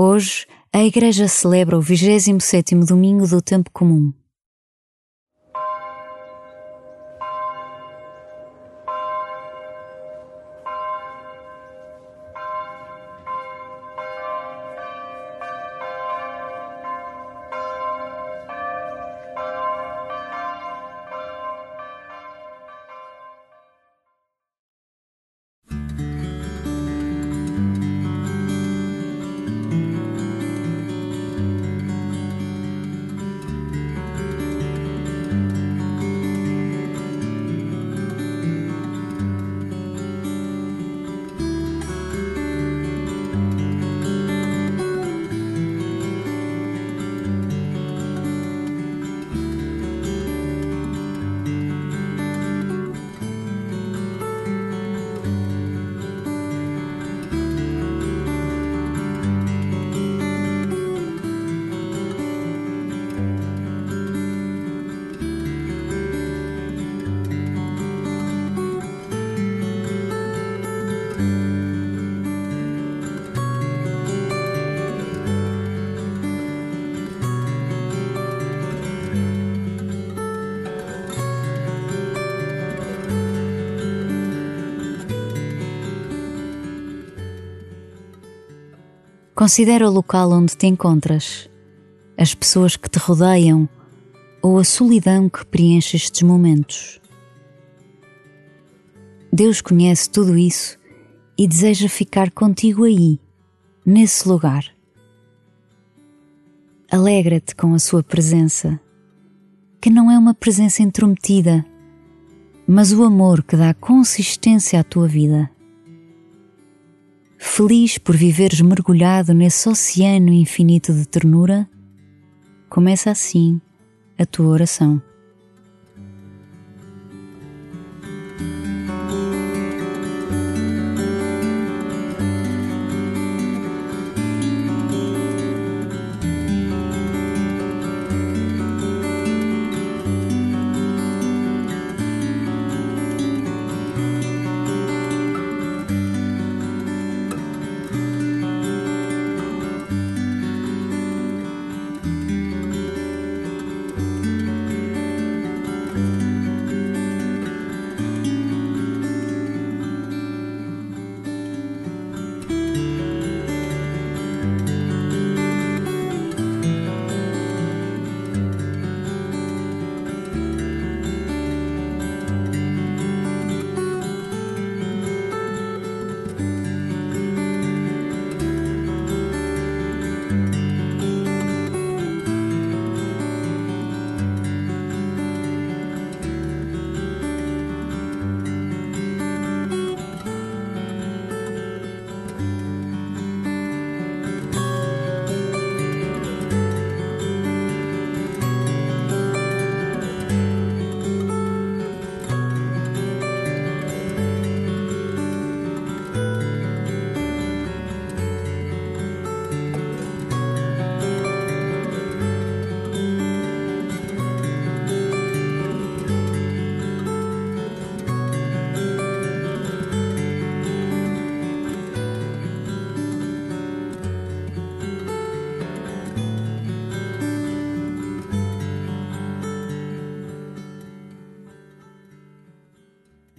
Hoje, a Igreja celebra o 27º domingo do tempo comum. Considera o local onde te encontras, as pessoas que te rodeiam ou a solidão que preenche estes momentos. Deus conhece tudo isso e deseja ficar contigo aí, nesse lugar. Alegra-te com a sua presença, que não é uma presença intrometida, mas o amor que dá consistência à tua vida. Feliz por viveres mergulhado nesse oceano infinito de ternura, começa assim a tua oração.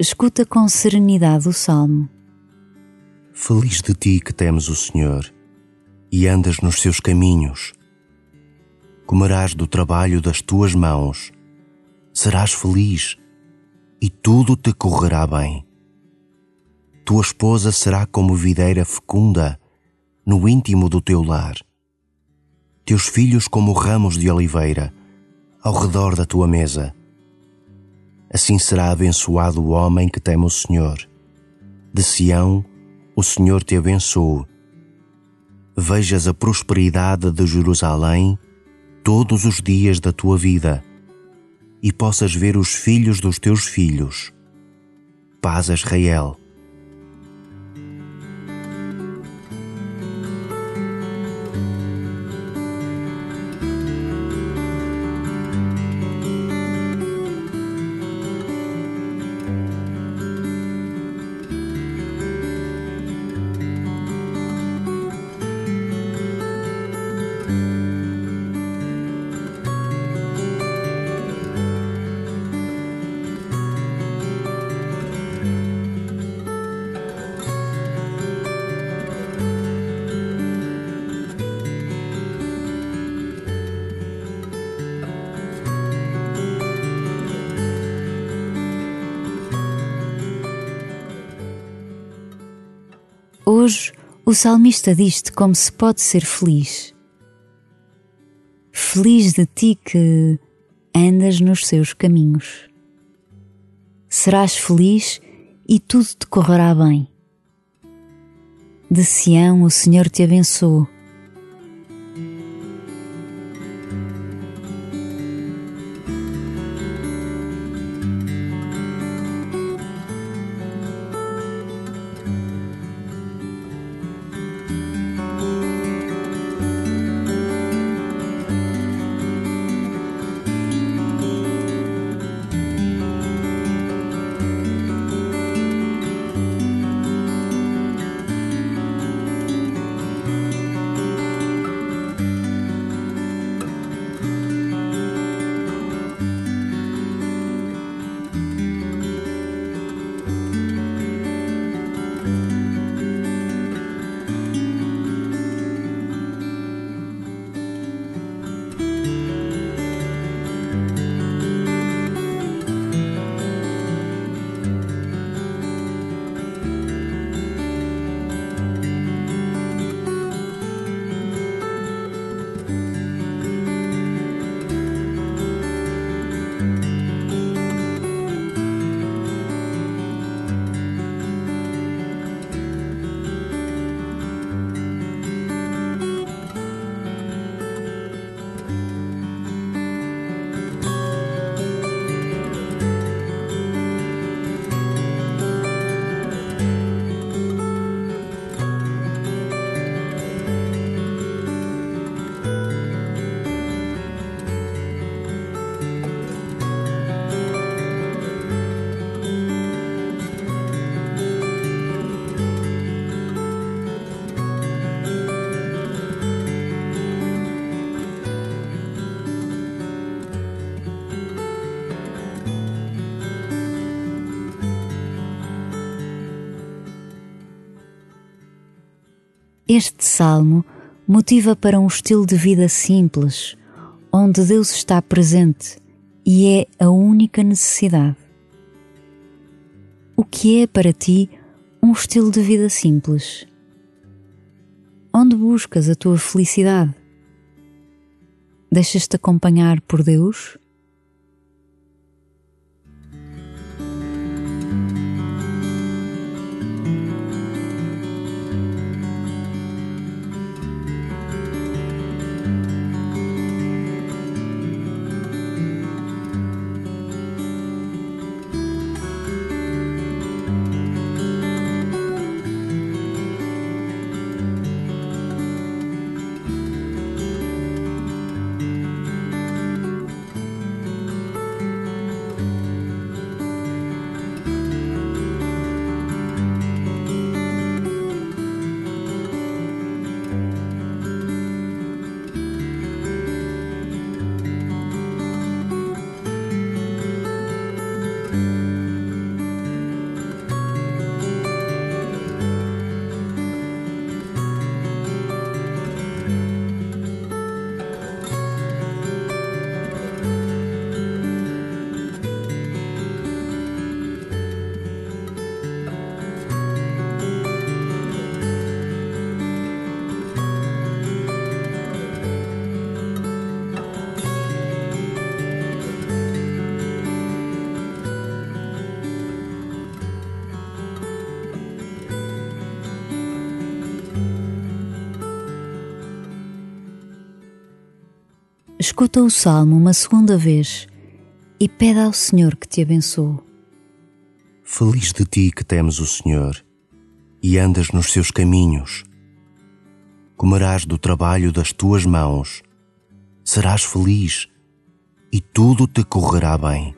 Escuta com serenidade o salmo. Feliz de ti que temes o Senhor e andas nos seus caminhos. Comerás do trabalho das tuas mãos, serás feliz e tudo te correrá bem. Tua esposa será como videira fecunda no íntimo do teu lar. Teus filhos como ramos de oliveira ao redor da tua mesa Assim será abençoado o homem que teme o Senhor. De Sião, o Senhor te abençoe. Vejas a prosperidade de Jerusalém todos os dias da tua vida e possas ver os filhos dos teus filhos. Paz Israel. Hoje o salmista diz-te como se pode ser feliz. Feliz de ti que andas nos seus caminhos. Serás feliz e tudo te correrá bem. De Sião o Senhor te abençoe Este salmo motiva para um estilo de vida simples, onde Deus está presente e é a única necessidade. O que é para ti um estilo de vida simples? Onde buscas a tua felicidade? Deixas-te acompanhar por Deus? Escuta o salmo uma segunda vez e pede ao Senhor que te abençoe. Feliz de ti que temes o Senhor e andas nos seus caminhos. Comerás do trabalho das tuas mãos, serás feliz e tudo te correrá bem.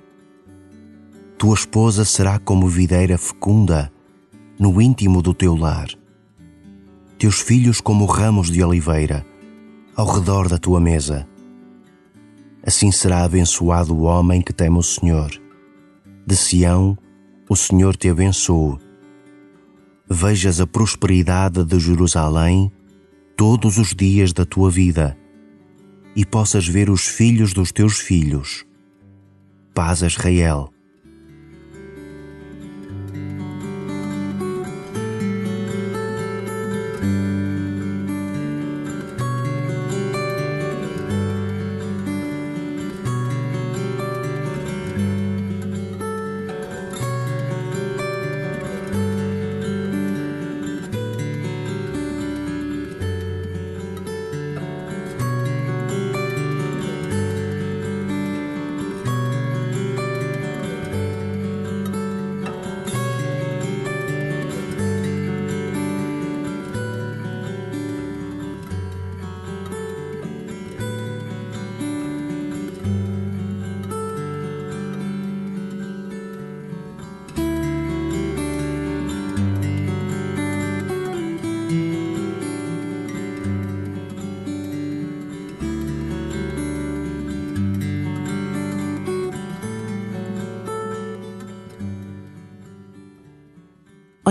Tua esposa será como videira fecunda no íntimo do teu lar. Teus filhos como ramos de oliveira ao redor da tua mesa assim será abençoado o homem que teme o Senhor. De Sião, o Senhor te abençoe. Vejas a prosperidade de Jerusalém todos os dias da tua vida e possas ver os filhos dos teus filhos. Paz Israel.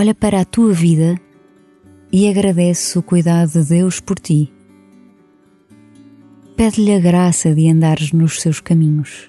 Olha para a tua vida e agradece o cuidado de Deus por ti. Pede-lhe a graça de andares nos seus caminhos.